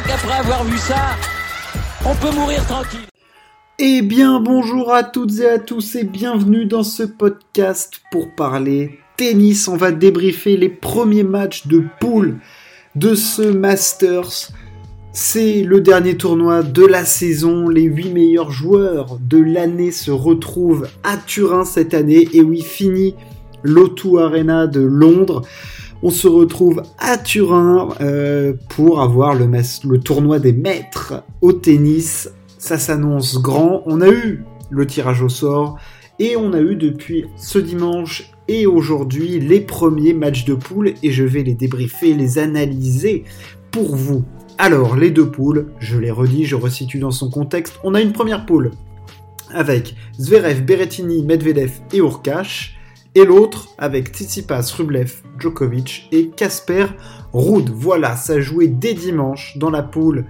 crois qu'après avoir vu ça, on peut mourir tranquille. Eh bien, bonjour à toutes et à tous et bienvenue dans ce podcast pour parler tennis. On va débriefer les premiers matchs de poule de ce Masters. C'est le dernier tournoi de la saison. Les 8 meilleurs joueurs de l'année se retrouvent à Turin cette année. Et oui, fini l'O2 Arena de Londres. On se retrouve à Turin euh, pour avoir le, tournoi des maîtres au tennis. Ça s'annonce grand. On a eu le tirage au sort et on a eu depuis ce dimanche et aujourd'hui les premiers matchs de poule et je vais les débriefer, les analyser pour vous. Alors, les deux poules, je les redis, je resitue dans son contexte. On a une première poule avec Zverev, Berrettini, Medvedev et Urkash. Et l'autre avec Tsitsipas, Rublev, Djokovic et Casper Ruud. Voilà, ça jouait dès dimanche dans la poule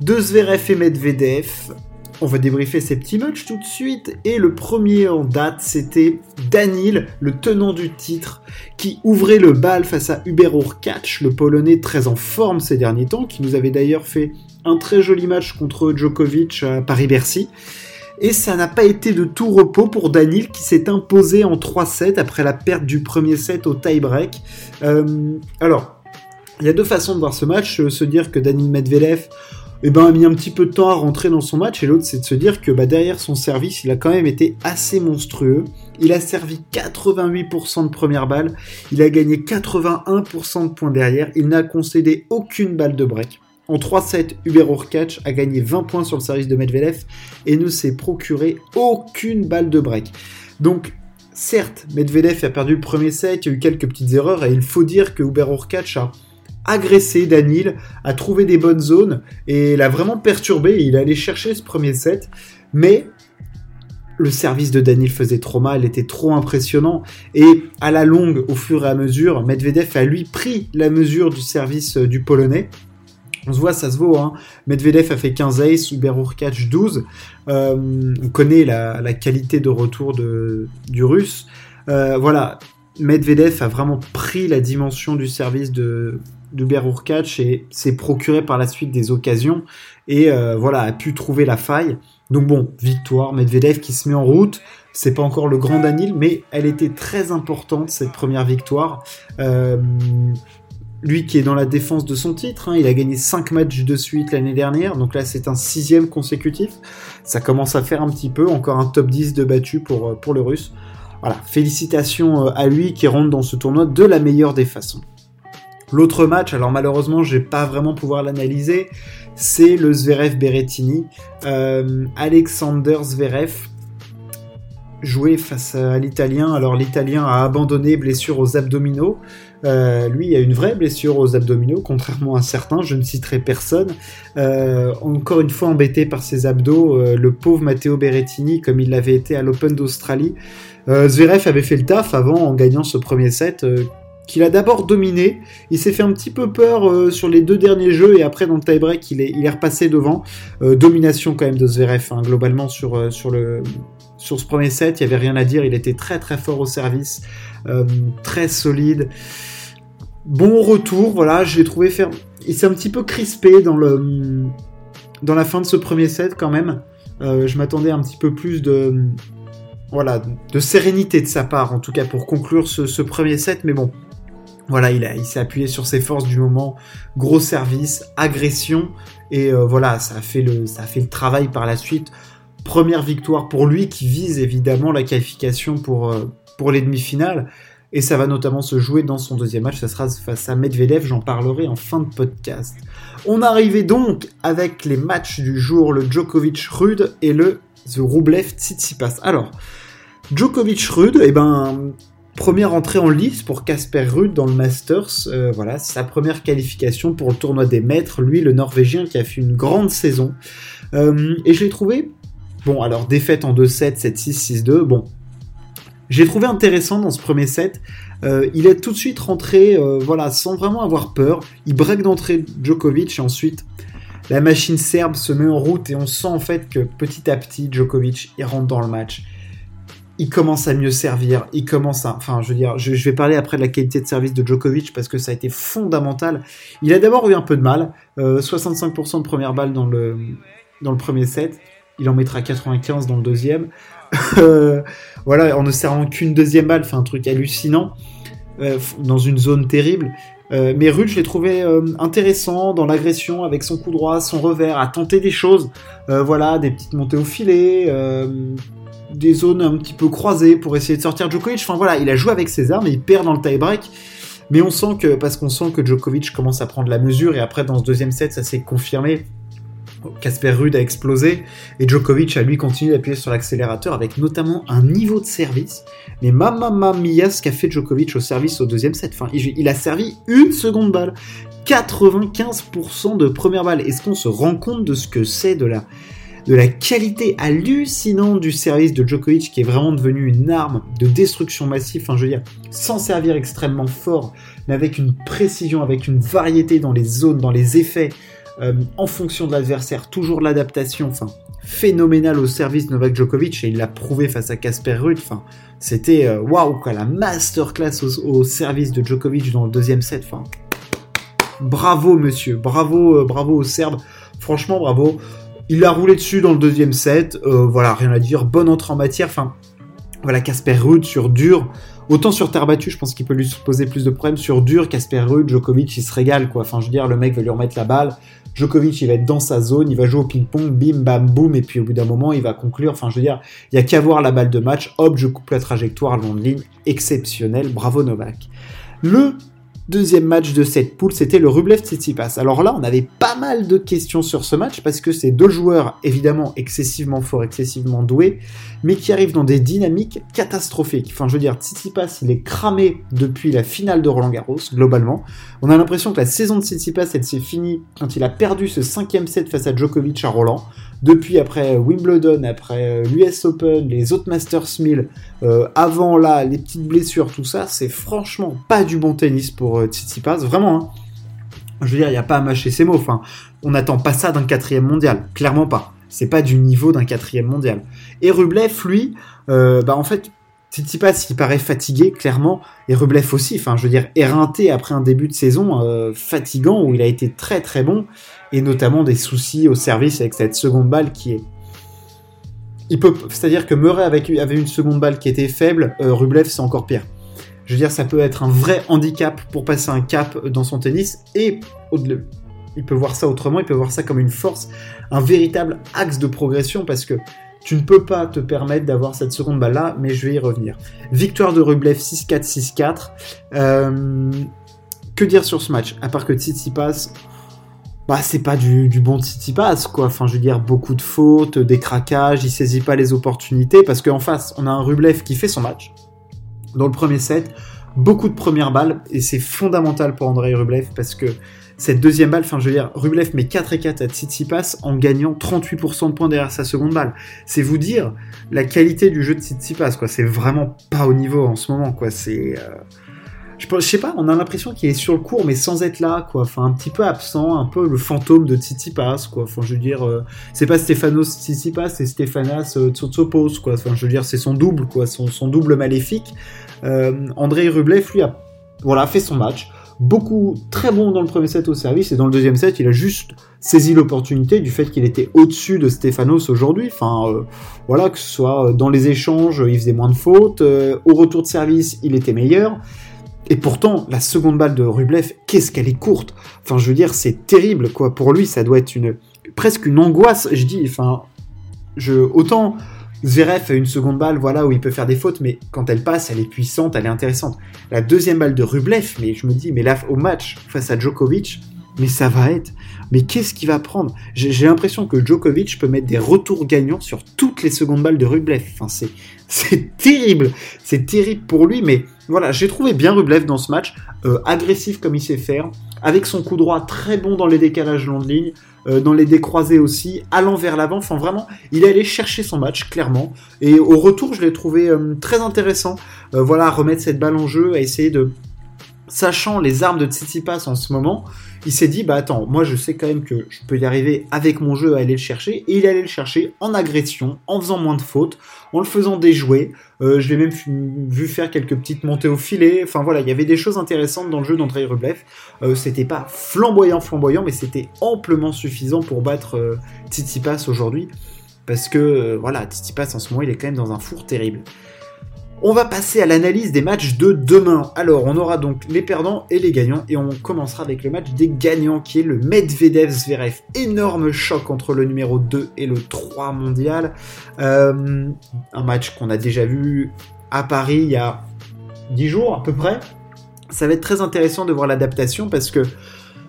de Zverev et Medvedev. On va débriefer ces petits matchs tout de suite. Et le premier en date, c'était Danil, le tenant du titre, qui ouvrait le bal face à Hubert Urkacz, le Polonais très en forme ces derniers temps, qui nous avait d'ailleurs fait un très joli match contre Djokovic à Paris-Bercy. Et ça n'a pas été de tout repos pour Danil qui s'est imposé en 3-7 après la perte du premier set au tie-break. Euh, alors, il y a deux façons de voir ce match. Euh, se dire que Danil Medvedev eh ben, a mis un petit peu de temps à rentrer dans son match, et l'autre, c'est de se dire que bah, derrière son service, il a quand même été assez monstrueux. Il a servi 88% de première balle, il a gagné 81% de points derrière, il n'a concédé aucune balle de break. En 3-7, Hubert Urkacz a gagné 20 points sur le service de Medvedev et ne s'est procuré aucune balle de break. Donc, certes, Medvedev a perdu le premier set, il y a eu quelques petites erreurs et il faut dire que Hubert Urkacz a agressé Danil, a trouvé des bonnes zones et l'a vraiment perturbé. Il allait chercher ce premier set, mais le service de Danil faisait trop mal, était trop impressionnant. Et à la longue, au fur et à mesure, Medvedev a lui pris la mesure du service euh, du Polonais. On se voit, ça se vaut. Hein. Medvedev a fait 15 aces, Hubert Urkacz 12. Euh, on connaît la, qualité de retour du Russe. Euh, voilà, Medvedev a vraiment pris la dimension du service de, d'Hubert Urkacz et s'est procuré par la suite des occasions et euh, voilà a pu trouver la faille. Donc bon, victoire, Medvedev qui se met en route. C'est pas encore le grand Danil, mais elle était très importante cette première victoire. Lui qui est dans la défense de son titre, hein, il a gagné 5 matchs de suite l'année dernière, donc là c'est un sixième consécutif. Ça commence à faire un petit peu, encore un top 10 de battu pour, euh, pour le russe. Voilà, félicitations à lui qui rentre dans ce tournoi de la meilleure des façons. L'autre match, alors malheureusement, je vais pas vraiment pouvoir l'analyser, c'est le Zverev Berrettini. Euh, Alexander Zverev jouait face à l'Italien. Alors l'Italien a abandonné blessure aux abdominaux. Euh, lui, il a une vraie blessure aux abdominaux, contrairement à certains, je ne citerai personne. Euh, encore une fois embêté par ses abdos, le pauvre Matteo Berrettini, comme il l'avait été à l'Open d'Australie. Zverev avait fait le taf avant en gagnant ce premier set qu'il a d'abord dominé. Il s'est fait un petit peu peur euh, sur les deux derniers jeux et après dans le tie-break il est, repassé devant. Euh, domination quand même de Zverev hein, globalement euh, sur, le, sur ce premier set, il n'y avait rien à dire, il était très très fort au service, très solide. Bon retour, voilà, je l'ai trouvé faire... Il s'est un petit peu crispé dans, le, dans la fin de ce premier set quand même. je m'attendais un petit peu plus de voilà, de sérénité de sa part, en tout cas pour conclure ce, premier set. Mais bon, voilà, il, a, il s'est appuyé sur ses forces du moment, gros service, agression, et euh, voilà, ça a, fait le, ça fait le travail par la suite. Première victoire pour lui qui vise évidemment la qualification pour, euh, pour les demi-finales, et ça va notamment se jouer dans son deuxième match, ça sera face à Medvedev, j'en parlerai en fin de podcast. On arrivait donc avec les matchs du jour, le Djokovic-Rude et le The Rublev-Tsitsipas. Alors, Djokovic-Rude, eh ben, Première entrée en lice pour Casper Ruud dans le Masters. Euh, voilà, sa première qualification pour le tournoi des maîtres. Lui, le Norvégien qui a fait une grande saison. Euh, et je l'ai trouvé. Bon, alors défaite en 2-7, 7-6, 6-2. Bon, j'ai trouvé intéressant dans ce premier set. Euh, il est tout de suite rentré, voilà, sans vraiment avoir peur. Il break d'entrée Djokovic et ensuite la machine serbe se met en route et on sent en fait que petit à petit Djokovic rentre dans le match il commence à mieux servir, il commence à, enfin, je veux dire, je, vais parler après de la qualité de service de Djokovic parce que ça a été fondamental. Il a d'abord eu un peu de mal, 65% de première balle dans le, dans le premier set, il en mettra 95 dans le deuxième. voilà, en ne servant qu'une deuxième balle, fait un truc hallucinant, dans une zone terrible. Euh, mais Rude, je l'ai trouvé euh, intéressant dans l'agression avec son coup droit, son revers, à tenter des choses. Euh, voilà, des petites montées au filet, des zones un petit peu croisées pour essayer de sortir Djokovic. Enfin voilà, il a joué avec ses armes et il perd dans le tie-break. Mais on sent que, parce qu'on sent que Djokovic commence à prendre la mesure et après dans ce deuxième set, ça s'est confirmé. Casper Rude a explosé et Djokovic a lui continué d'appuyer sur l'accélérateur avec notamment un niveau de service. Mais mamma mia ce qu'a fait Djokovic au service au deuxième set. Il a servi une seconde balle. 95% de première balle. Est-ce qu'on se rend compte de ce que c'est de la, de la qualité hallucinante du service de Djokovic qui est vraiment devenu une arme de destruction massive, enfin je veux dire, sans servir extrêmement fort, mais avec une précision, avec une variété dans les zones, dans les effets, euh, en fonction de l'adversaire, toujours l'adaptation, enfin, phénoménal au service de Novak Djokovic, et il l'a prouvé face à Casper Ruud, enfin, c'était euh, waouh, quoi, la masterclass au, service de Djokovic dans le deuxième set, enfin, bravo monsieur, bravo, euh, bravo au Serbe, franchement bravo, il a roulé dessus dans le deuxième set, voilà, rien à dire, bonne entrée en matière, enfin, voilà, Casper Ruud sur dur, Autant sur terre battue, je pense qu'il peut lui poser plus de problèmes. Sur dur, Casper Ruud, Djokovic, il se régale, quoi. Enfin, je veux dire, le mec va lui remettre la balle. Djokovic, il va être dans sa zone, il va jouer au ping-pong, bim, bam, boum, et puis au bout d'un moment, il va conclure. Enfin, je veux dire, il y a qu'à voir la balle de match. Hop, je coupe la trajectoire, long de ligne, exceptionnel. Bravo Novak. Le deuxième match de cette poule, c'était le Rublev Tsitsipas. Alors là, on avait pas mal de questions sur ce match parce que c'est deux joueurs évidemment excessivement forts, excessivement doués, mais qui arrivent dans des dynamiques catastrophiques. Enfin, je veux dire, Tsitsipas, il est cramé depuis la finale de Roland Garros, globalement. On a l'impression que la saison de Tsitsipas, elle s'est finie quand il a perdu ce cinquième set face à Djokovic à Roland. Depuis, après Wimbledon, après euh, l'US Open, les autres Masters 1000, euh, avant là, les petites blessures, tout ça, c'est franchement pas du bon tennis pour euh, Tsitsipas, vraiment. Hein. Je veux dire, il n'y a pas à mâcher ses mots. Enfin, on n'attend pas ça d'un quatrième mondial, clairement pas. C'est pas du niveau d'un quatrième mondial. Et Rublev, lui, bah en fait, Tsitsipas, il paraît fatigué, clairement, et Rublev aussi, enfin, je veux dire, éreinté après un début de saison fatigant où il a été très très bon et notamment des soucis au service avec cette seconde balle qui est. Il peut, c'est-à-dire que Murray avait une seconde balle qui était faible, euh, Rublev c'est encore pire. Je veux dire, ça peut être un vrai handicap pour passer un cap dans son tennis et au-delà. Il peut voir ça autrement, il peut voir ça comme une force, un véritable axe de progression parce que tu ne peux pas te permettre d'avoir cette seconde balle là, mais je vais y revenir. Victoire de Rublev 6-4, 6-4. Euh, que dire sur ce match? À part que Tsitsipas, bah c'est pas du, bon Titi pass quoi. Enfin je veux dire beaucoup de fautes, des craquages, il saisit pas les opportunités parce qu'en face on a un Rublev qui fait son match dans le premier set, beaucoup de premières balles et c'est fondamental pour Andrei Rublev parce que cette deuxième balle, enfin je veux dire, Rublev met 4 et 4 à Tsitsipas en gagnant 38% de points derrière sa seconde balle. C'est vous dire la qualité du jeu de Tsitsipas quoi. C'est vraiment pas au niveau en ce moment quoi. C'est euh, je, sais pas, on a l'impression qu'il est sur le cours, mais sans être là, quoi. Enfin, un petit peu absent, un peu le fantôme de Tsitsipas, quoi. Enfin, je veux dire, euh, c'est pas Stefanos Tsitsipas, c'est Stefanas euh, Tsotsopos, quoi. Enfin, je veux dire, c'est son double, quoi, son, double maléfique. Euh, André Rublev, lui, a voilà, fait son match. Beaucoup, très bon dans le premier set au service, et dans le deuxième set, il a juste saisi l'opportunité du fait qu'il était au-dessus de Stefanos aujourd'hui. Enfin, euh, voilà, que ce soit dans les échanges, il faisait moins de fautes, au retour de service, il était meilleur. Et pourtant, la seconde balle de Rublev, qu'est-ce qu'elle est courte. Enfin, je veux dire, c'est terrible, quoi. Pour lui, ça doit être une presque une angoisse. Je dis, enfin, je autant Zverev a une seconde balle, voilà, où il peut faire des fautes, mais quand elle passe, elle est puissante, elle est intéressante. La deuxième balle de Rublev, mais je me dis, mais là, au match face à Djokovic, mais ça va être. Mais qu'est-ce qu'il va prendre? J'ai l'impression que Djokovic peut mettre des retours gagnants sur toutes les secondes balles de Rublev. Enfin, c'est terrible, c'est terrible pour lui, mais voilà, j'ai trouvé bien Rublev dans ce match, euh, agressif comme il sait faire, avec son coup droit très bon dans les décalages long de ligne, euh, dans les décroisés aussi, allant vers l'avant, enfin vraiment, il est allé chercher son match, clairement, et au retour, je l'ai trouvé euh, très intéressant, voilà, à remettre cette balle en jeu, à essayer de sachant les armes de Tsitsipas en ce moment, il s'est dit bah attends, moi je sais quand même que je peux y arriver avec mon jeu à aller le chercher et il allait le chercher en agression, en faisant moins de fautes, en le faisant déjouer. Euh, je l'ai même vu faire quelques petites montées au filet. Enfin voilà, il y avait des choses intéressantes dans le jeu d'Andrei Rublev. Euh, c'était pas flamboyant flamboyant, mais c'était amplement suffisant pour battre euh, Tsitsipas aujourd'hui parce que euh, voilà, Tsitsipas en ce moment il est quand même dans un four terrible. On va passer à l'analyse des matchs de demain. Alors, on aura donc les perdants et les gagnants, et on commencera avec le match des gagnants, qui est le Medvedev-Zverev. Énorme choc entre le numéro 2 et le 3 mondial. Euh, un match qu'on a déjà vu à Paris il y a 10 jours à peu près. Ça va être très intéressant de voir l'adaptation, parce que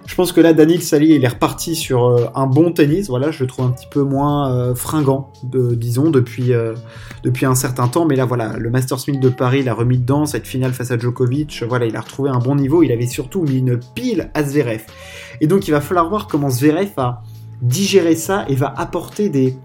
je pense que là, Daniel Sali, il est reparti sur euh, un bon tennis. Voilà, je le trouve un petit peu moins euh, fringant, disons, depuis, euh, depuis un certain temps. Mais là, voilà, le Masters 1000 de Paris l'a remis dedans, cette finale face à Djokovic. Voilà, il a retrouvé un bon niveau. Il avait surtout mis une pile à Zverev. Et donc, il va falloir voir comment Zverev va digérer ça et va apporter des,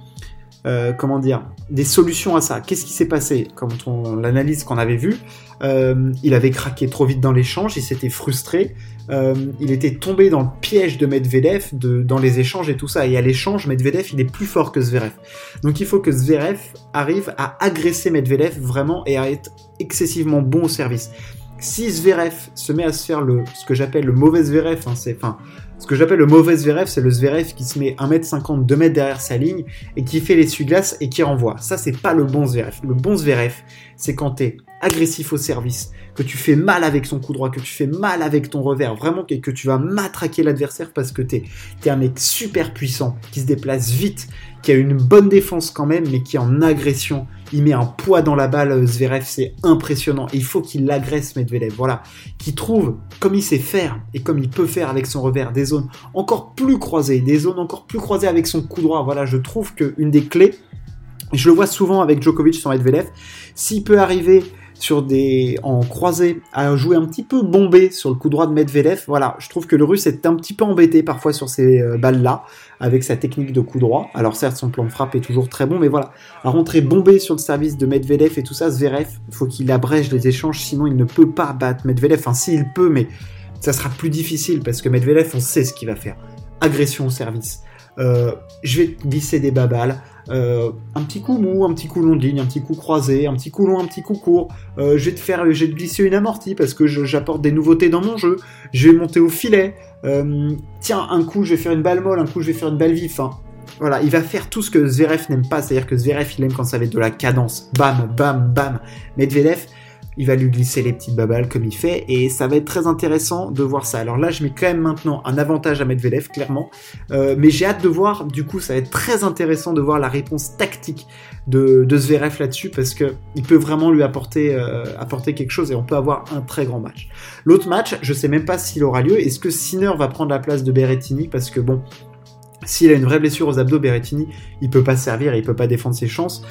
comment dire, des solutions à ça. Qu'est-ce qui s'est passé Quand on l'analyse qu'on avait vu, il avait craqué trop vite dans l'échange, il s'était frustré, euh, il était tombé dans le piège de Medvedev de, dans les échanges et tout ça. Et à l'échange, Medvedev, il est plus fort que Zverev. Donc il faut que Zverev arrive à agresser Medvedev vraiment et à être excessivement bon au service. Si Zverev se met à se faire le, ce que j'appelle le mauvais Zverev, hein, c'est, enfin, ce que j'appelle le mauvais Zverev, c'est le Zverev qui se met 1m50, 2m derrière sa ligne et qui fait l'essuie-glace et qui renvoie. Ça, c'est pas le bon Zverev. Le bon Zverev, c'est quand t'es agressif au service, que tu fais mal avec son coup droit, que tu fais mal avec ton revers, vraiment que, que tu vas matraquer l'adversaire parce que t'es es un mec super puissant, qui se déplace vite, qui a une bonne défense quand même, mais qui est en agression. Il met un poids dans la balle, euh, Zverev, c'est impressionnant. il faut qu'il l'agresse, Medvedev. Voilà. Qui trouve, comme il sait faire, et comme il peut faire avec son revers, des zones encore plus croisées, des zones encore plus croisées avec son coup droit. Voilà, je trouve qu'une des clés, je le vois souvent avec Djokovic sur Medvedev, s'il peut arriver sur des en croisé à jouer un petit peu bombé sur le coup droit de Medvedev. Voilà, je trouve que le Russe est un petit peu embêté parfois sur ces euh, balles-là avec sa technique de coup droit. Alors certes, son plan de frappe est toujours très bon, mais voilà, à rentrer bombé sur le service de Medvedev et tout ça, Zverev, faut qu'il abrège les échanges, sinon il ne peut pas battre Medvedev. Enfin, s'il peut, mais ça sera plus difficile parce que Medvedev, on sait ce qu'il va faire. Agression au service. Euh, je vais glisser des babales. Euh, un petit coup mou, un petit coup long de ligne, un petit coup croisé, un petit coup long, un petit coup court. Euh, je vais te faire, te glisser une amortie parce que j'apporte des nouveautés dans mon jeu. Je vais monter au filet. Euh, tiens, un coup je vais faire une balle molle, un coup je vais faire une balle vive. voilà, il va faire tout ce que Zverev n'aime pas, c'est-à-dire que Zverev il aime quand ça va être de la cadence. Bam, bam, bam. Medvedev, il va lui glisser les petites babales comme il fait, et ça va être très intéressant de voir ça. Alors là, je mets quand même maintenant un avantage à Medvedev, clairement, euh, mais j'ai hâte de voir, du coup, ça va être très intéressant de voir la réponse tactique de, de Zverev là-dessus, parce que il peut vraiment lui apporter, euh, apporter quelque chose, et on peut avoir un très grand match. L'autre match, je sais même pas s'il aura lieu, est-ce que Sinner va prendre la place de Berrettini, parce que bon, s'il a une vraie blessure aux abdos, Berrettini, il peut pas servir, il peut pas défendre ses chances.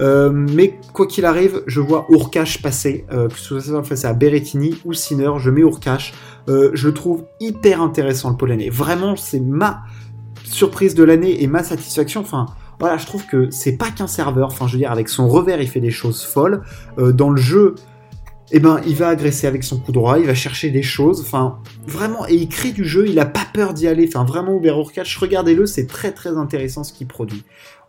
Euh, mais quoi qu'il arrive, je vois Urkash passer, euh, que ce soit face à Berrettini ou Sinner, je mets Urkash. Euh, je trouve hyper intéressant le polonais. Vraiment, c'est ma surprise de l'année et ma satisfaction. Enfin, voilà, je trouve que c'est pas qu'un serveur. Enfin, je veux dire, avec son revers, il fait des choses folles. Euh, dans le jeu, eh ben, il va agresser avec son coup droit, il va chercher des choses. Enfin, vraiment, et il crée du jeu. Il a pas peur d'y aller. Enfin, vraiment, Uber Urkash, regardez-le, c'est très très intéressant ce qu'il produit.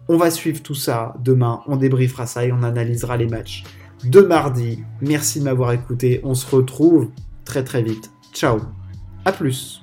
On va suivre tout ça demain, on débriefera ça et on analysera les matchs de mardi. Merci de m'avoir écouté, on se retrouve très très vite. Ciao, à plus